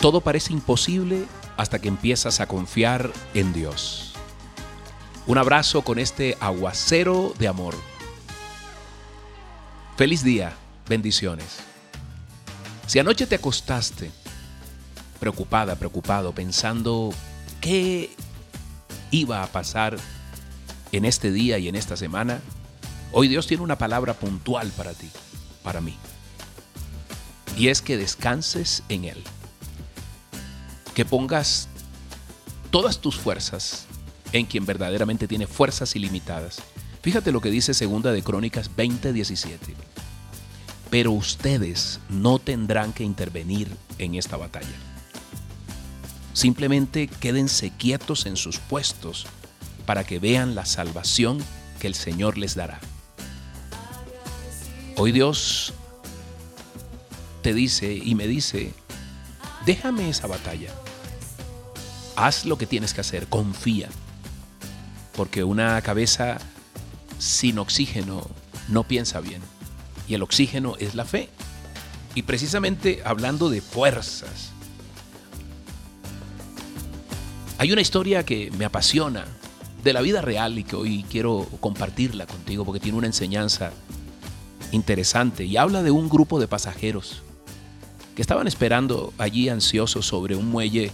Todo parece imposible hasta que empiezas a confiar en Dios. Un abrazo con este aguacero de amor. Feliz día, bendiciones. Si anoche te acostaste preocupada, preocupado, pensando qué iba a pasar en este día y en esta semana, hoy Dios tiene una palabra puntual para ti, para mí. Y es que descanses en Él. Que pongas todas tus fuerzas en quien verdaderamente tiene fuerzas ilimitadas. Fíjate lo que dice Segunda de Crónicas 20:17. Pero ustedes no tendrán que intervenir en esta batalla. Simplemente quédense quietos en sus puestos para que vean la salvación que el Señor les dará. Hoy Dios te dice y me dice, déjame esa batalla. Haz lo que tienes que hacer, confía. Porque una cabeza sin oxígeno no piensa bien. Y el oxígeno es la fe. Y precisamente hablando de fuerzas, hay una historia que me apasiona de la vida real y que hoy quiero compartirla contigo porque tiene una enseñanza interesante y habla de un grupo de pasajeros que estaban esperando allí ansiosos sobre un muelle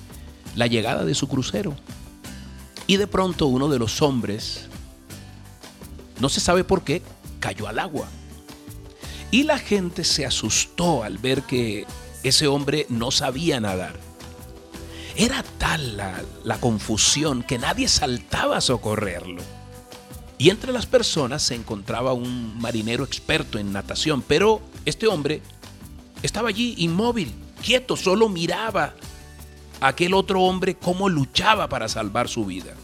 la llegada de su crucero. Y de pronto uno de los hombres, no se sabe por qué, cayó al agua. Y la gente se asustó al ver que ese hombre no sabía nadar. Era tal la, confusión que nadie saltaba a socorrerlo. Y entre las personas se encontraba un marinero experto en natación, pero este hombre estaba allí inmóvil, quieto, solo miraba aquel otro hombre cómo luchaba para salvar su vida.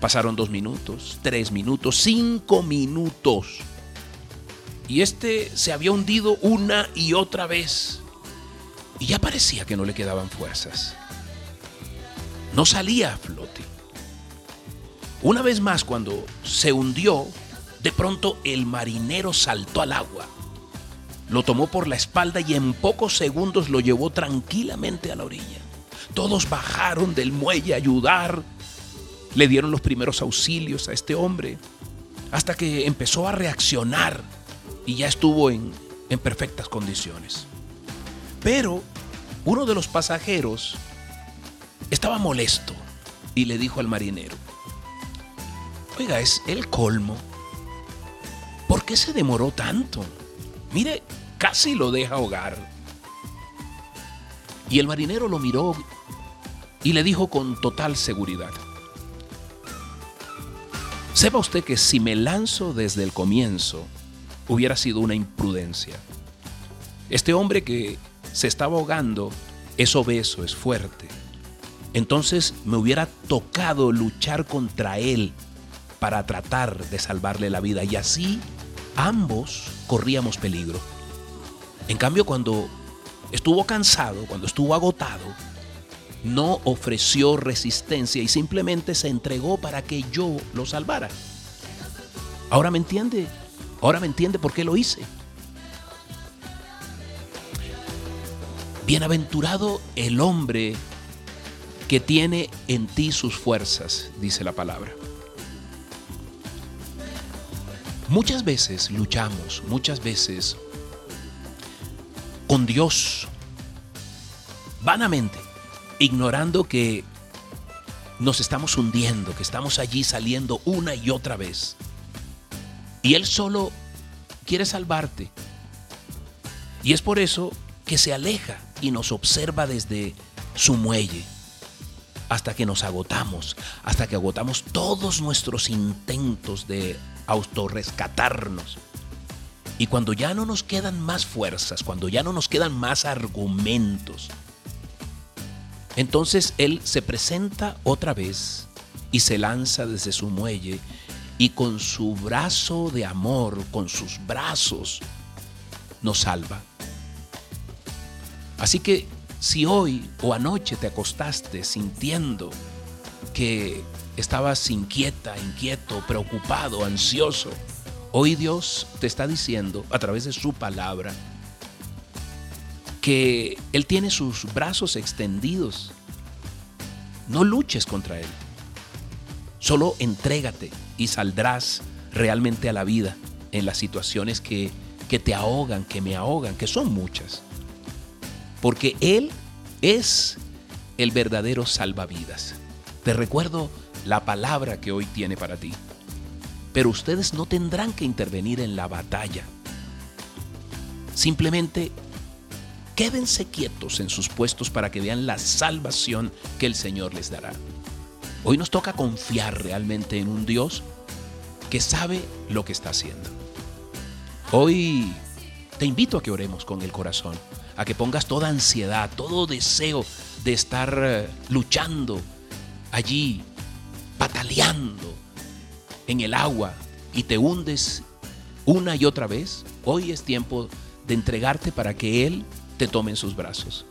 Pasaron dos minutos, tres minutos, cinco minutos. Y este se había hundido una y otra vez. Y ya parecía que no le quedaban fuerzas. No salía a flote. Una vez más, cuando se hundió, de pronto el marinero saltó al agua lo tomó por la espalda y en pocos segundos lo llevó tranquilamente a la orilla. Todos bajaron del muelle a ayudar. Le dieron los primeros auxilios a este hombre hasta que empezó a reaccionar y ya estuvo en, en perfectas condiciones. Pero uno de los pasajeros estaba molesto y le dijo al marinero, oiga, es el colmo. ¿Por qué se demoró tanto? Mire, casi lo deja ahogar. Y el marinero lo miró y le dijo con total seguridad, sepa usted que si me lanzo desde el comienzo, hubiera sido una imprudencia. Este hombre que se estaba ahogando es obeso, es fuerte. Entonces me hubiera tocado luchar contra él para tratar de salvarle la vida y así ambos corríamos peligro. En cambio, cuando estuvo cansado, cuando estuvo agotado, no ofreció resistencia y simplemente se entregó para que yo lo salvara. Ahora me entiende, ahora me entiende por qué lo hice. Bienaventurado el hombre que tiene en ti sus fuerzas, dice la palabra. Muchas veces luchamos, muchas veces con Dios, vanamente, ignorando que nos estamos hundiendo, que estamos allí saliendo una y otra vez. Y Él solo quiere salvarte. Y es por eso que se aleja y nos observa desde su muelle hasta que nos agotamos, hasta que agotamos todos nuestros intentos de autorrescatarnos. Y cuando ya no nos quedan más fuerzas, cuando ya no nos quedan más argumentos, entonces Él se presenta otra vez y se lanza desde su muelle y con su brazo de amor, con sus brazos, nos salva. Así que si hoy o anoche te acostaste sintiendo que estabas inquieta, inquieto, preocupado, ansioso, hoy Dios te está diciendo a través de su palabra que Él tiene sus brazos extendidos. No luches contra Él. Solo entrégate y saldrás realmente a la vida en las situaciones que, que te ahogan, que me ahogan, que son muchas. Porque Él es el verdadero salvavidas. Te recuerdo la palabra que hoy tiene para ti. Pero ustedes no tendrán que intervenir en la batalla. Simplemente quédense quietos en sus puestos para que vean la salvación que el Señor les dará. Hoy nos toca confiar realmente en un Dios que sabe lo que está haciendo. Hoy te invito a que oremos con el corazón, a que pongas toda ansiedad, todo deseo de estar eh, luchando allí, pataleando en el agua y te hundes una y otra vez. Hoy es tiempo de entregarte para que Él te tome en sus brazos.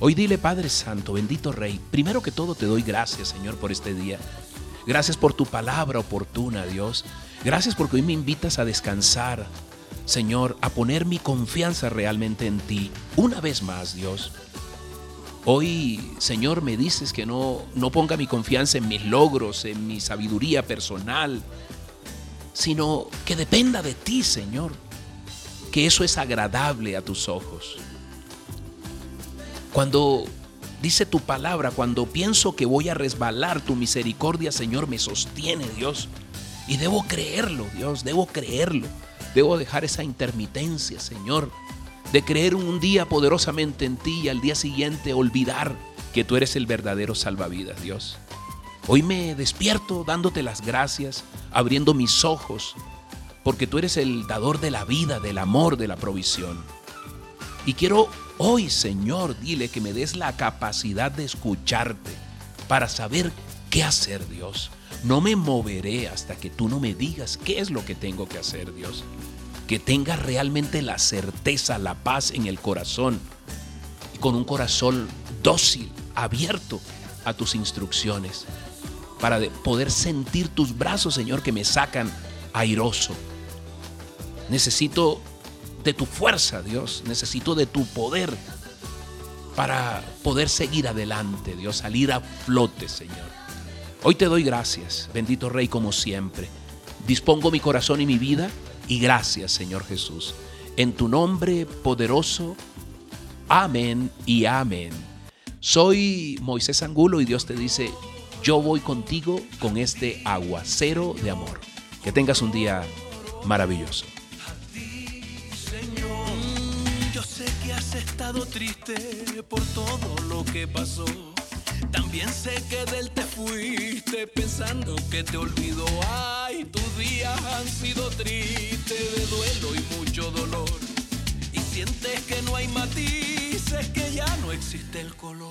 Hoy dile, Padre Santo, bendito Rey, primero que todo te doy gracias, Señor, por este día. Gracias por tu palabra oportuna, Dios. Gracias porque hoy me invitas a descansar, Señor, a poner mi confianza realmente en ti. Una vez más, Dios. Hoy, Señor, me dices que no, no ponga mi confianza en mis logros, en mi sabiduría personal, sino que dependa de ti, Señor. Que eso es agradable a tus ojos. Cuando dice tu palabra, cuando pienso que voy a resbalar, tu misericordia, Señor, me sostiene, Dios. Y debo creerlo, Dios, debo creerlo. Debo dejar esa intermitencia, Señor, de creer un día poderosamente en ti y al día siguiente olvidar que tú eres el verdadero salvavidas, Dios. Hoy me despierto dándote las gracias, abriendo mis ojos, porque tú eres el dador de la vida, del amor, de la provisión. Y quiero hoy, Señor, dile que me des la capacidad de escucharte para saber qué hacer, Dios. No me moveré hasta que tú no me digas qué es lo que tengo que hacer, Dios. Que tenga realmente la certeza, la paz en el corazón y con un corazón dócil, abierto a tus instrucciones, para poder sentir tus brazos, Señor, que me sacan airoso. Necesito de tu fuerza, Dios. Necesito de tu poder para poder seguir adelante, Dios, salir a flote, Señor. Hoy te doy gracias, bendito Rey, como siempre. Dispongo mi corazón y mi vida y gracias, Señor Jesús. En tu nombre poderoso, amén y amén. Soy Moisés Angulo y Dios te dice, yo voy contigo con este aguacero de amor. Que tengas un día maravilloso. Triste por todo lo que pasó. También sé que de él te fuiste pensando que te olvidó. Ay, tus días han sido tristes de duelo y mucho dolor. Y sientes que no hay matices, que ya no existe el color.